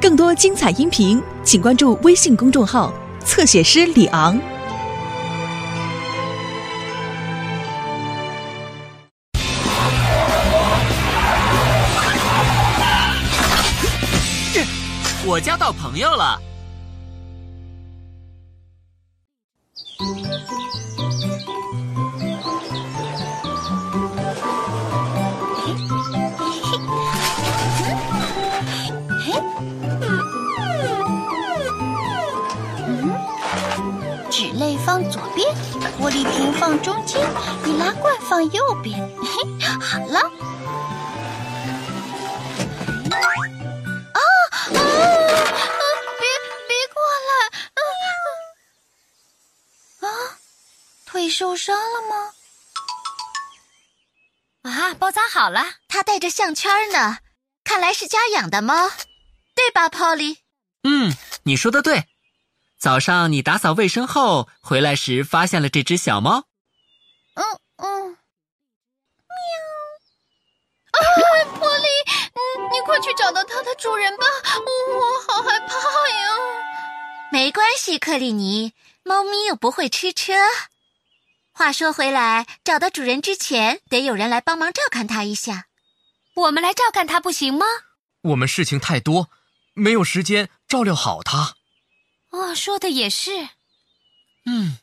更多精彩音频，请关注微信公众号“侧写师李昂”。我交到朋友了。放左边，玻璃瓶放中间，易拉罐放右边。嘿，好了。啊啊啊！别别过来！啊啊！腿受伤了吗？啊，包扎好了，它带着项圈呢，看来是家养的猫，对吧，Polly？嗯，你说的对。早上你打扫卫生后回来时，发现了这只小猫。嗯嗯，喵！啊，波利，嗯，你快去找到它的主人吧，我好害怕呀。没关系，克里尼，猫咪又不会吃车。话说回来，找到主人之前，得有人来帮忙照看它一下。我们来照看它不行吗？我们事情太多，没有时间照料好它。哦，说的也是。嗯，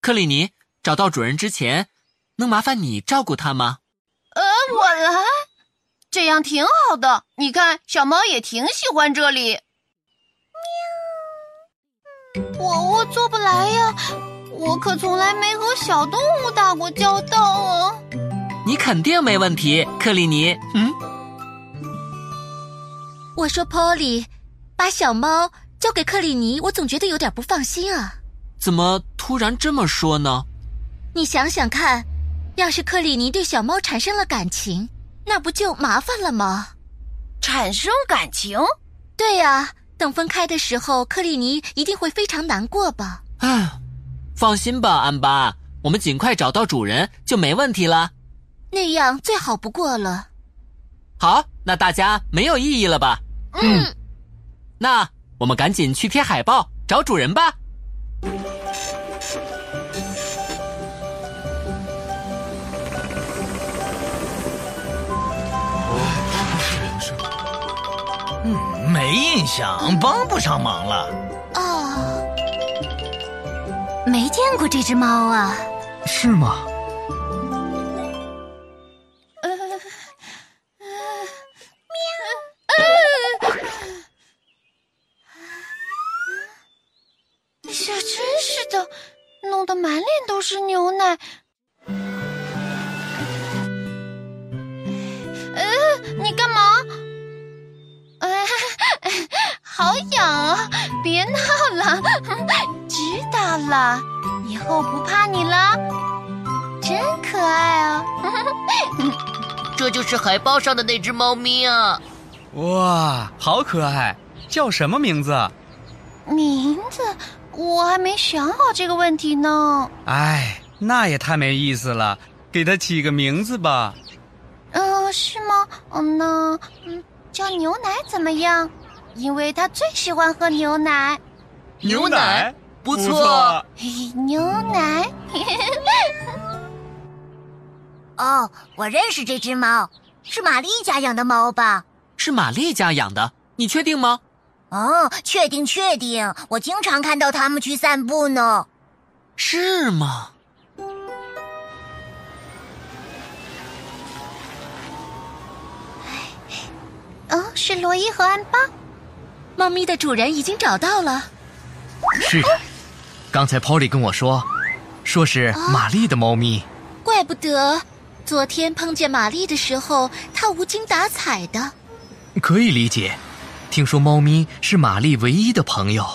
克里尼，找到主人之前，能麻烦你照顾它吗？呃，我来，这样挺好的。你看，小猫也挺喜欢这里。喵，我我做不来呀，我可从来没和小动物打过交道啊。你肯定没问题，克里尼。嗯，我说，Polly，把小猫。交给克里尼，我总觉得有点不放心啊。怎么突然这么说呢？你想想看，要是克里尼对小猫产生了感情，那不就麻烦了吗？产生感情？对呀，等分开的时候，克里尼一定会非常难过吧？啊，放心吧，安巴，我们尽快找到主人就没问题了。那样最好不过了。好，那大家没有异议了吧？嗯，那。我们赶紧去贴海报找主人吧。嗯，没印象，帮不上忙了。哦，没见过这只猫啊。是吗？别闹了，知道了，以后不怕你了。真可爱啊！这就是海报上的那只猫咪啊！哇，好可爱！叫什么名字？名字？我还没想好这个问题呢。哎，那也太没意思了，给它起个名字吧。嗯，是吗？嗯，那嗯，叫牛奶怎么样？因为他最喜欢喝牛奶。牛奶不错。牛奶。哦，我认识这只猫，是玛丽家养的猫吧？是玛丽家养的，你确定吗？哦，确定确定，我经常看到他们去散步呢。是吗？哦，是罗伊和安巴。猫咪的主人已经找到了。是的，刚才 Polly 跟我说，说是玛丽的猫咪。怪不得，昨天碰见玛丽的时候，她无精打采的。可以理解。听说猫咪是玛丽唯一的朋友，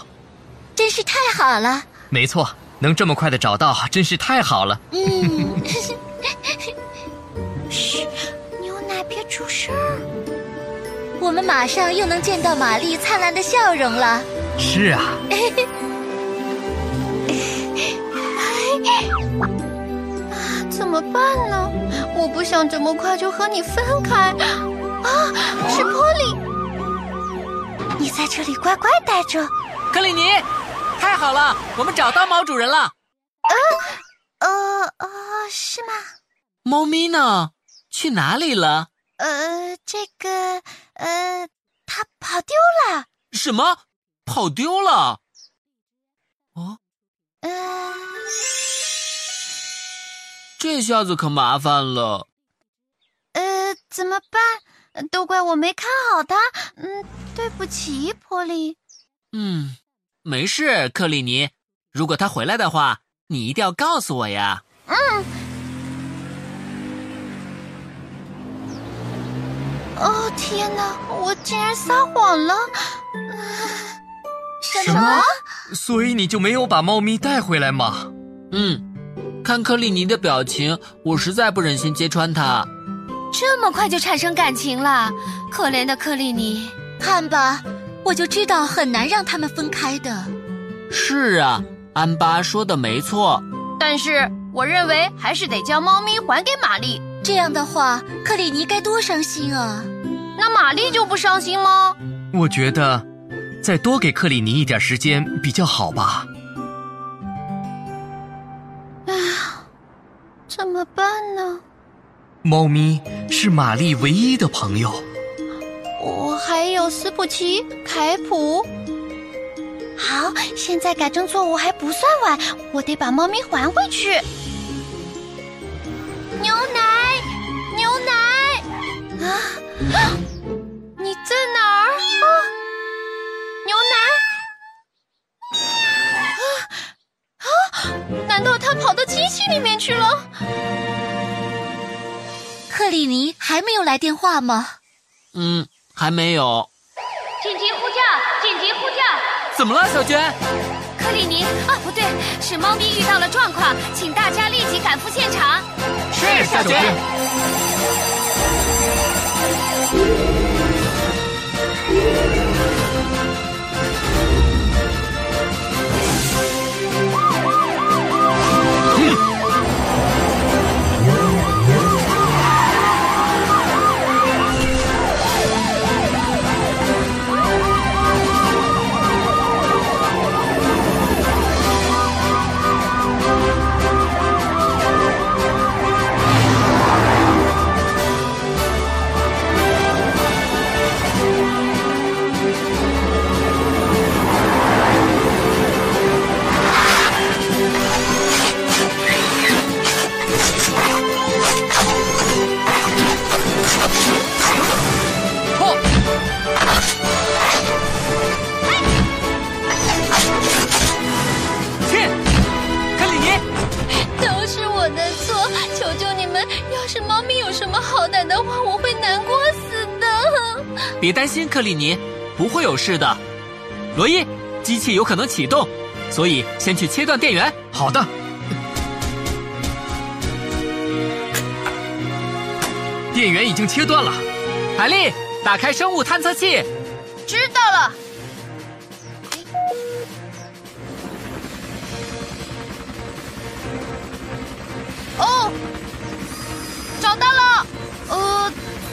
真是太好了。没错，能这么快的找到，真是太好了。嗯。我们马上又能见到玛丽灿烂的笑容了。是啊。怎么办呢？我不想这么快就和你分开。啊，是波利。这里乖乖待着。克里尼，太好了，我们找到猫主人了。啊呃呃，是吗？猫咪呢？去哪里了？呃，这个呃，它跑丢了。什么？跑丢了？哦，呃，这下子可麻烦了。呃，怎么办？都怪我没看好它。嗯，对不起，波利。嗯，没事，克里尼。如果他回来的话，你一定要告诉我呀。嗯。哦天哪！我竟然撒谎了。什么？所以你就没有把猫咪带回来吗？嗯，看克里尼的表情，我实在不忍心揭穿他。这么快就产生感情了，可怜的克里尼。看吧，我就知道很难让他们分开的。是啊，安巴说的没错。但是我认为还是得将猫咪还给玛丽。这样的话，克里尼该多伤心啊！那玛丽就不伤心吗？我觉得，再多给克里尼一点时间比较好吧。哎呀，怎么办呢？猫咪是玛丽唯一的朋友。我还有斯普奇、凯普。好，现在改正错误还不算晚，我得把猫咪还回去。器里面去了？克里尼还没有来电话吗？嗯，还没有。紧急呼叫！紧急呼叫！怎么了，小娟？克里尼啊，不对，是猫咪遇到了状况，请大家立即赶赴现场。是，小娟。切，有什么好歹的话，我会难过死的。别担心，克里尼，不会有事的。罗伊，机器有可能启动，所以先去切断电源。好的。电源已经切断了。海莉，打开生物探测器。知道了。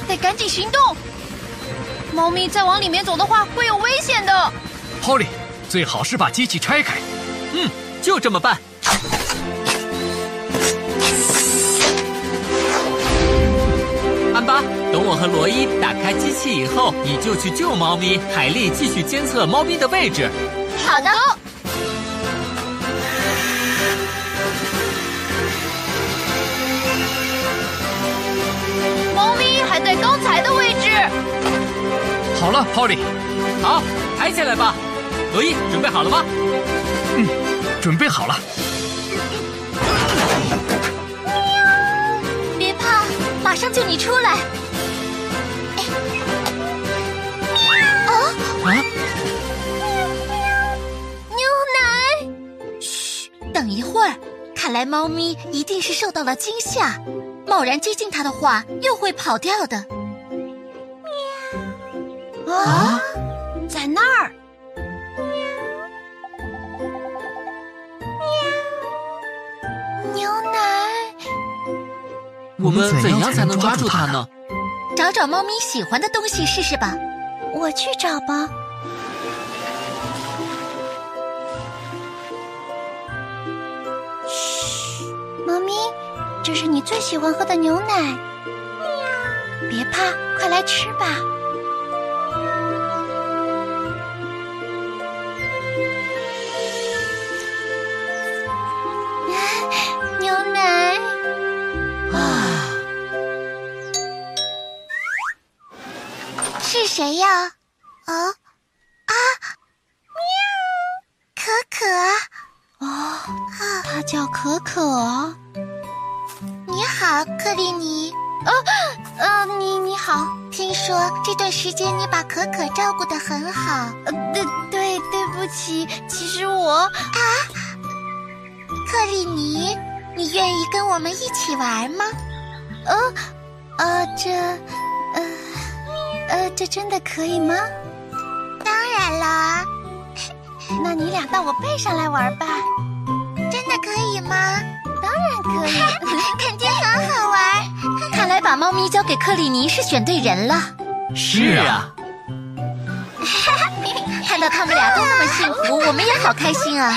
得赶紧行动。猫咪再往里面走的话，会有危险的。Polly，最好是把机器拆开。嗯，就这么办。安巴，等我和罗伊打开机器以后，你就去救猫咪。海莉继续监测猫咪的位置。好的。好了，Polly，好，抬起来吧。罗伊，准备好了吗？嗯，准备好了。喵别怕，马上救你出来。啊啊！牛奶！嘘，等一会儿。看来猫咪一定是受到了惊吓，贸然接近它的话，又会跑掉的。啊？在那儿？喵喵牛奶我们怎样才能抓住它呢？找找猫咪喜欢的东西试试吧。我去找吧。嘘猫咪这是你最喜欢喝的牛奶。喵别怕快来吃吧。谁呀？哦，啊，喵，可可。哦，他叫可可。你好，克里尼。哦，呃，你你好。听说这段时间你把可可照顾的很好。呃，对对，对不起，其实我啊，克里尼，你愿意跟我们一起玩吗？呃，呃，这，呃，呃，这真的可以吗？当然了。那你俩到我背上来玩吧。真的可以吗？当然可以，肯定很好玩。看来把猫咪交给克里尼是选对人了。是啊。看到他们俩都那么幸福，我们也好开心啊。